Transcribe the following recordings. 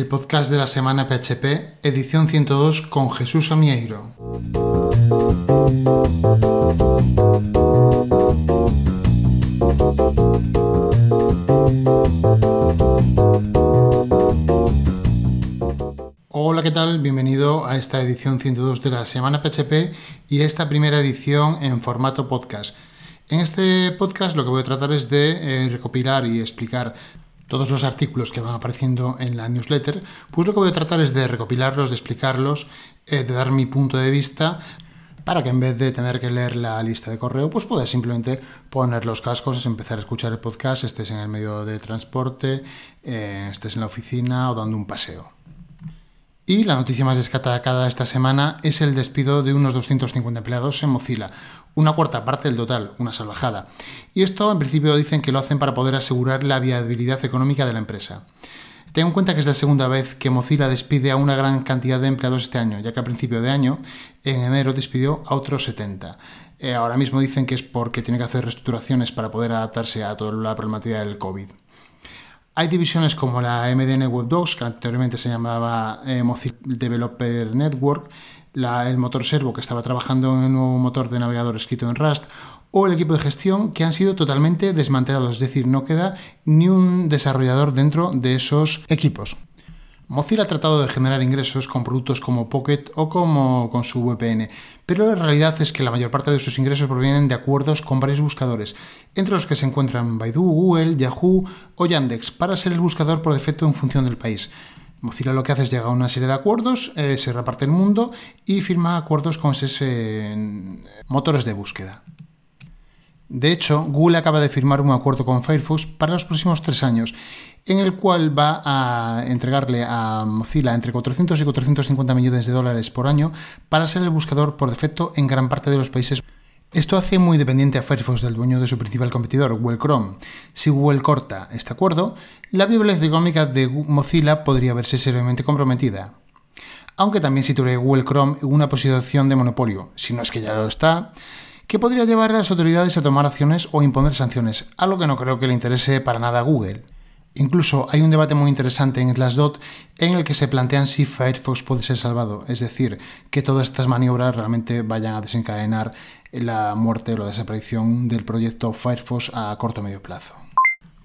el podcast de la semana PHP, edición 102 con Jesús Amieiro. Hola, ¿qué tal? Bienvenido a esta edición 102 de la semana PHP y esta primera edición en formato podcast. En este podcast lo que voy a tratar es de eh, recopilar y explicar todos los artículos que van apareciendo en la newsletter, pues lo que voy a tratar es de recopilarlos, de explicarlos, eh, de dar mi punto de vista para que en vez de tener que leer la lista de correo, pues puedas simplemente poner los cascos, empezar a escuchar el podcast, estés en el medio de transporte, eh, estés en la oficina o dando un paseo. Y la noticia más destacada esta semana es el despido de unos 250 empleados en Mozilla, una cuarta parte del total, una salvajada. Y esto en principio dicen que lo hacen para poder asegurar la viabilidad económica de la empresa. Tengo en cuenta que es la segunda vez que Mozilla despide a una gran cantidad de empleados este año, ya que a principio de año, en enero, despidió a otros 70. Eh, ahora mismo dicen que es porque tiene que hacer reestructuraciones para poder adaptarse a toda la problemática del COVID. Hay divisiones como la MDN Web Docs, que anteriormente se llamaba eh, Mozilla Developer Network, el motor servo que estaba trabajando en un nuevo motor de navegador escrito en Rust, o el equipo de gestión que han sido totalmente desmantelados, es decir, no queda ni un desarrollador dentro de esos equipos. Mozilla ha tratado de generar ingresos con productos como Pocket o como con su VPN, pero la realidad es que la mayor parte de sus ingresos provienen de acuerdos con varios buscadores, entre los que se encuentran Baidu, Google, Yahoo o Yandex, para ser el buscador por defecto en función del país. Mozilla lo que hace es llegar a una serie de acuerdos, eh, se reparte el mundo y firma acuerdos con esos eh, motores de búsqueda. De hecho, Google acaba de firmar un acuerdo con Firefox para los próximos tres años, en el cual va a entregarle a Mozilla entre 400 y 450 millones de dólares por año para ser el buscador por defecto en gran parte de los países. Esto hace muy dependiente a Firefox del dueño de su principal competidor, Google Chrome. Si Google corta este acuerdo, la viabilidad económica de Mozilla podría verse seriamente comprometida. Aunque también situaría Google Chrome en una posición de monopolio, si no es que ya lo está, que podría llevar a las autoridades a tomar acciones o imponer sanciones, algo que no creo que le interese para nada a Google. Incluso hay un debate muy interesante en Slashdot en el que se plantean si Firefox puede ser salvado, es decir, que todas estas maniobras realmente vayan a desencadenar la muerte o la desaparición del proyecto Firefox a corto o medio plazo.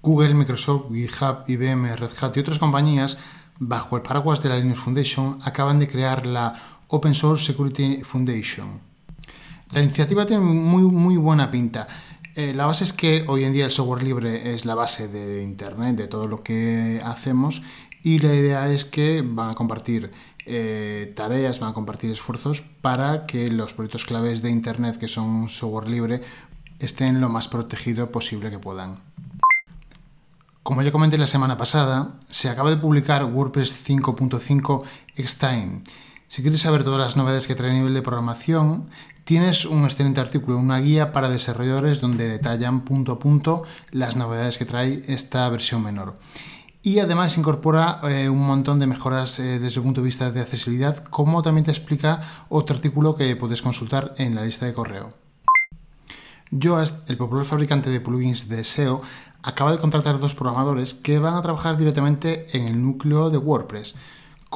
Google, Microsoft, GitHub, IBM, Red Hat y otras compañías, bajo el paraguas de la Linux Foundation, acaban de crear la Open Source Security Foundation, la iniciativa tiene muy, muy buena pinta. Eh, la base es que hoy en día el software libre es la base de Internet, de todo lo que hacemos, y la idea es que van a compartir eh, tareas, van a compartir esfuerzos para que los proyectos claves de Internet, que son software libre, estén lo más protegido posible que puedan. Como ya comenté la semana pasada, se acaba de publicar WordPress 5.5 Extime. Si quieres saber todas las novedades que trae a nivel de programación, Tienes un excelente artículo, una guía para desarrolladores donde detallan punto a punto las novedades que trae esta versión menor. Y además incorpora eh, un montón de mejoras eh, desde el punto de vista de accesibilidad, como también te explica otro artículo que puedes consultar en la lista de correo. Yoast, el popular fabricante de plugins de SEO, acaba de contratar dos programadores que van a trabajar directamente en el núcleo de WordPress.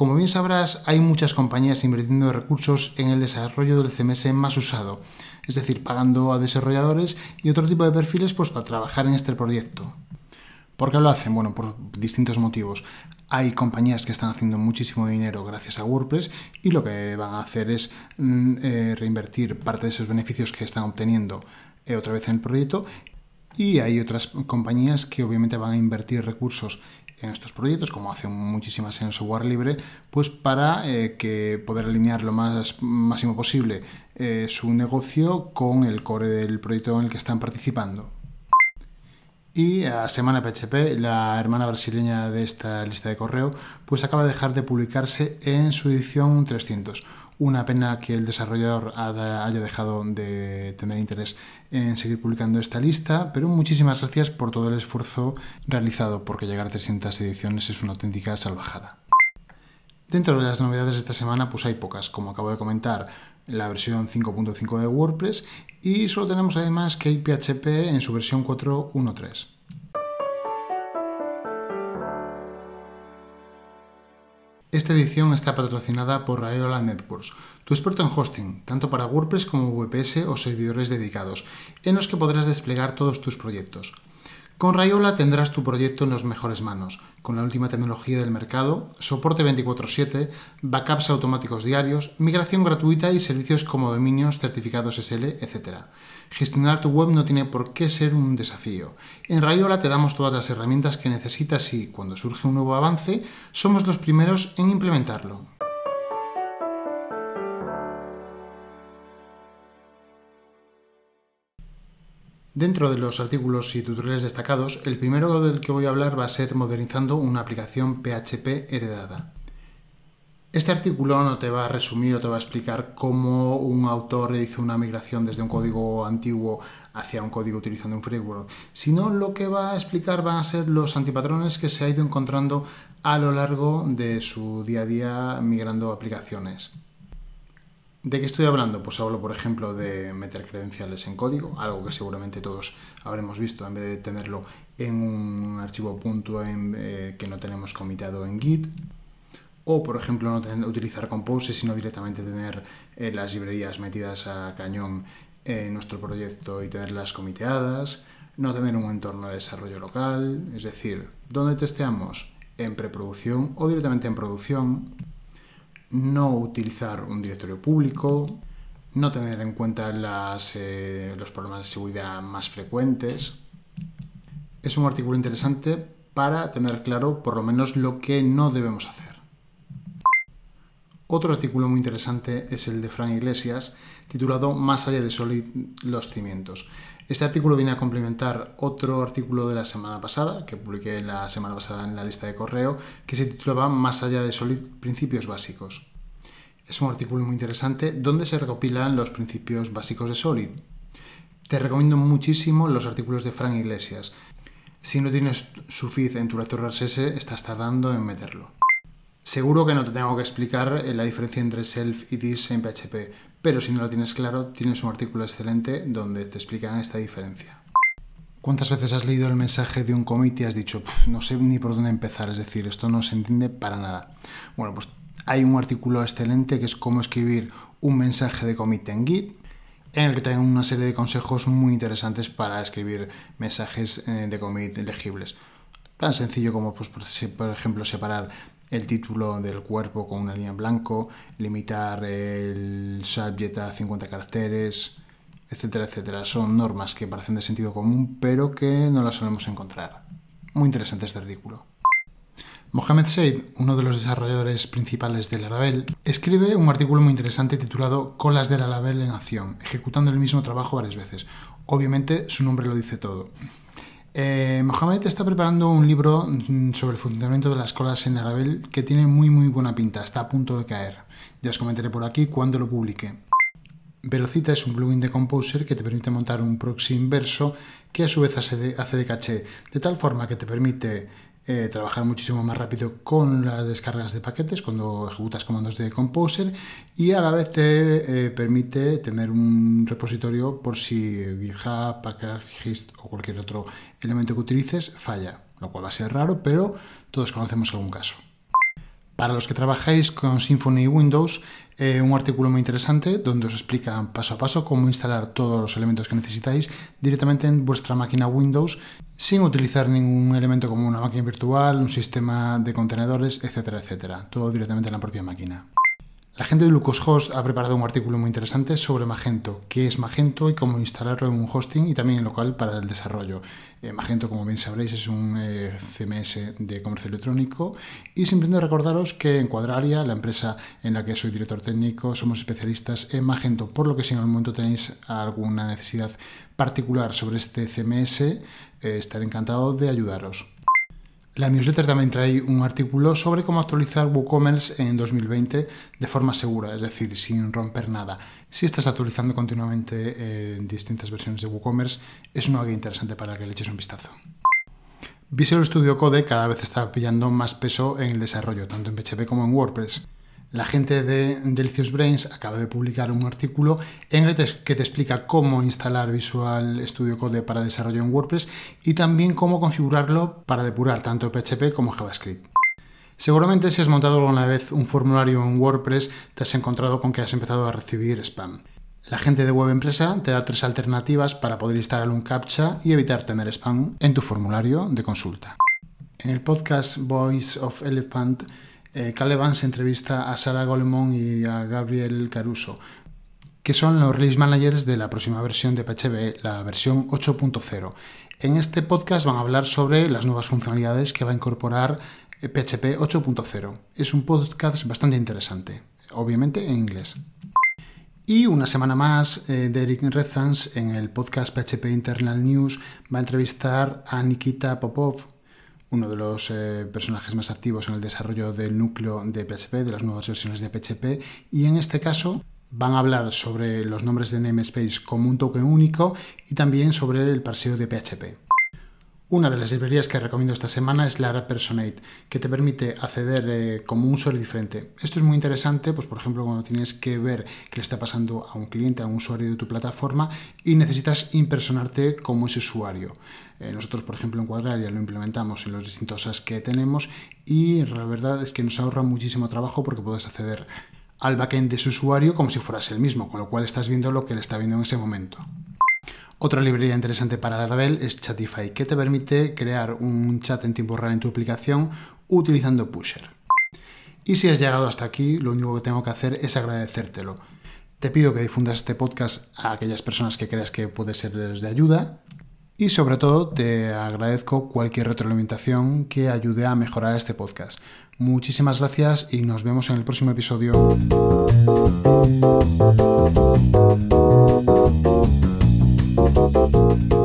Como bien sabrás, hay muchas compañías invirtiendo recursos en el desarrollo del CMS más usado, es decir, pagando a desarrolladores y otro tipo de perfiles pues, para trabajar en este proyecto. ¿Por qué lo hacen? Bueno, por distintos motivos. Hay compañías que están haciendo muchísimo dinero gracias a WordPress y lo que van a hacer es mm, eh, reinvertir parte de esos beneficios que están obteniendo eh, otra vez en el proyecto y hay otras compañías que obviamente van a invertir recursos en estos proyectos, como hacen muchísimas en software libre, pues para eh, que poder alinear lo más máximo posible eh, su negocio con el core del proyecto en el que están participando. Y a Semana PHP, la hermana brasileña de esta lista de correo, pues acaba de dejar de publicarse en su edición 300 una pena que el desarrollador haya dejado de tener interés en seguir publicando esta lista, pero muchísimas gracias por todo el esfuerzo realizado, porque llegar a 300 ediciones es una auténtica salvajada. Dentro de las novedades de esta semana, pues hay pocas, como acabo de comentar, la versión 5.5 de WordPress y solo tenemos además que PHP en su versión 4.1.3. Esta edición está patrocinada por Rayola Networks, tu experto en hosting, tanto para WordPress como VPS o servidores dedicados, en los que podrás desplegar todos tus proyectos. Con Rayola tendrás tu proyecto en las mejores manos, con la última tecnología del mercado, soporte 24/7, backups automáticos diarios, migración gratuita y servicios como dominios, certificados SL, etc. Gestionar tu web no tiene por qué ser un desafío. En Rayola te damos todas las herramientas que necesitas y, cuando surge un nuevo avance, somos los primeros en implementarlo. Dentro de los artículos y tutoriales destacados, el primero del que voy a hablar va a ser modernizando una aplicación PHP heredada. Este artículo no te va a resumir o te va a explicar cómo un autor hizo una migración desde un código antiguo hacia un código utilizando un framework, sino lo que va a explicar van a ser los antipatrones que se ha ido encontrando a lo largo de su día a día migrando aplicaciones. ¿De qué estoy hablando? Pues hablo, por ejemplo, de meter credenciales en código, algo que seguramente todos habremos visto en vez de tenerlo en un archivo punto eh, que no tenemos comitado en Git. O, por ejemplo, no utilizar Compose, sino directamente tener eh, las librerías metidas a cañón en nuestro proyecto y tenerlas comiteadas. No tener un entorno de desarrollo local, es decir, ¿dónde testeamos? En preproducción o directamente en producción no utilizar un directorio público, no tener en cuenta eh, los problemas de seguridad más frecuentes. Es un artículo interesante para tener claro por lo menos lo que no debemos hacer. Otro artículo muy interesante es el de Fran Iglesias, titulado Más allá de Solid los cimientos. Este artículo viene a complementar otro artículo de la semana pasada, que publiqué la semana pasada en la lista de correo, que se titulaba Más allá de Solid Principios Básicos. Es un artículo muy interesante donde se recopilan los principios básicos de Solid. Te recomiendo muchísimo los artículos de Frank Iglesias. Si no tienes su feed en tu lector RSS, estás tardando en meterlo. Seguro que no te tengo que explicar eh, la diferencia entre self y this en PHP, pero si no lo tienes claro, tienes un artículo excelente donde te explican esta diferencia. ¿Cuántas veces has leído el mensaje de un commit y has dicho, no sé ni por dónde empezar? Es decir, esto no se entiende para nada. Bueno, pues hay un artículo excelente que es cómo escribir un mensaje de commit en Git, en el que tengo una serie de consejos muy interesantes para escribir mensajes eh, de commit legibles. Tan sencillo como, pues, por ejemplo, separar el título del cuerpo con una línea en blanco, limitar el subject a 50 caracteres, etcétera, etcétera. Son normas que parecen de sentido común, pero que no las solemos encontrar. Muy interesante este artículo. Mohamed Said, uno de los desarrolladores principales de Laravel, escribe un artículo muy interesante titulado Colas de Laravel en acción, ejecutando el mismo trabajo varias veces. Obviamente su nombre lo dice todo. Eh, Mohamed está preparando un libro mm, sobre el funcionamiento de las colas en Laravel que tiene muy muy buena pinta, está a punto de caer. Ya os comentaré por aquí cuando lo publique. Velocita es un plugin de Composer que te permite montar un proxy inverso que a su vez hace de, caché, de tal forma que te permite eh, trabajar muchísimo más rápido con las descargas de paquetes cuando ejecutas comandos de Composer y a la vez te eh, permite tener un repositorio por si GitHub, Packagist o cualquier otro elemento que utilices falla, lo cual va a ser raro, pero todos conocemos algún caso. Para los que trabajáis con Symfony y Windows, eh, un artículo muy interesante donde os explica paso a paso cómo instalar todos los elementos que necesitáis directamente en vuestra máquina Windows sin utilizar ningún elemento como una máquina virtual, un sistema de contenedores, etcétera, etcétera. Todo directamente en la propia máquina. La gente de Lucashost ha preparado un artículo muy interesante sobre Magento, qué es Magento y cómo instalarlo en un hosting y también en local para el desarrollo. Eh, Magento, como bien sabréis, es un eh, CMS de comercio electrónico y simplemente recordaros que en Cuadraria, la empresa en la que soy director técnico, somos especialistas en Magento, por lo que si en algún momento tenéis alguna necesidad particular sobre este CMS, eh, estaré encantado de ayudaros. La newsletter también trae un artículo sobre cómo actualizar WooCommerce en 2020 de forma segura, es decir, sin romper nada. Si estás actualizando continuamente eh, en distintas versiones de WooCommerce, es una guía interesante para que le eches un vistazo. Visual Studio Code cada vez está pillando más peso en el desarrollo, tanto en PHP como en WordPress. La gente de Delicious Brains acaba de publicar un artículo en que te explica cómo instalar Visual Studio Code para desarrollo en WordPress y también cómo configurarlo para depurar tanto PHP como JavaScript. Seguramente si has montado alguna vez un formulario en WordPress te has encontrado con que has empezado a recibir spam. La gente de Web Empresa te da tres alternativas para poder instalar un CAPTCHA y evitar tener spam en tu formulario de consulta. En el podcast Voice of Elephant, eh, entrevista a Sara Golemón y a Gabriel Caruso, que son los release managers de la próxima versión de PHP, la versión 8.0. En este podcast van a hablar sobre las nuevas funcionalidades que va a incorporar PHP 8.0. Es un podcast bastante interesante, obviamente en inglés. Y una semana más, eh, Derek Rezans en el podcast PHP Internal News va a entrevistar a Nikita Popov, uno de los eh, personajes más activos en el desarrollo del núcleo de PHP, de las nuevas versiones de PHP, y en este caso van a hablar sobre los nombres de namespace como un token único y también sobre el parseo de PHP. Una de las librerías que recomiendo esta semana es Lara Personate, que te permite acceder eh, como un usuario diferente. Esto es muy interesante, pues por ejemplo, cuando tienes que ver qué le está pasando a un cliente, a un usuario de tu plataforma y necesitas impersonarte como ese usuario. Eh, nosotros, por ejemplo, en Cuadraria lo implementamos en los distintos SaaS que tenemos y la verdad es que nos ahorra muchísimo trabajo porque puedes acceder al backend de su usuario como si fueras el mismo, con lo cual estás viendo lo que le está viendo en ese momento. Otra librería interesante para Laravel es Chatify, que te permite crear un chat en tiempo real en tu aplicación utilizando Pusher. Y si has llegado hasta aquí, lo único que tengo que hacer es agradecértelo. Te pido que difundas este podcast a aquellas personas que creas que puede serles de ayuda. Y sobre todo te agradezco cualquier retroalimentación que ayude a mejorar este podcast. Muchísimas gracias y nos vemos en el próximo episodio. Música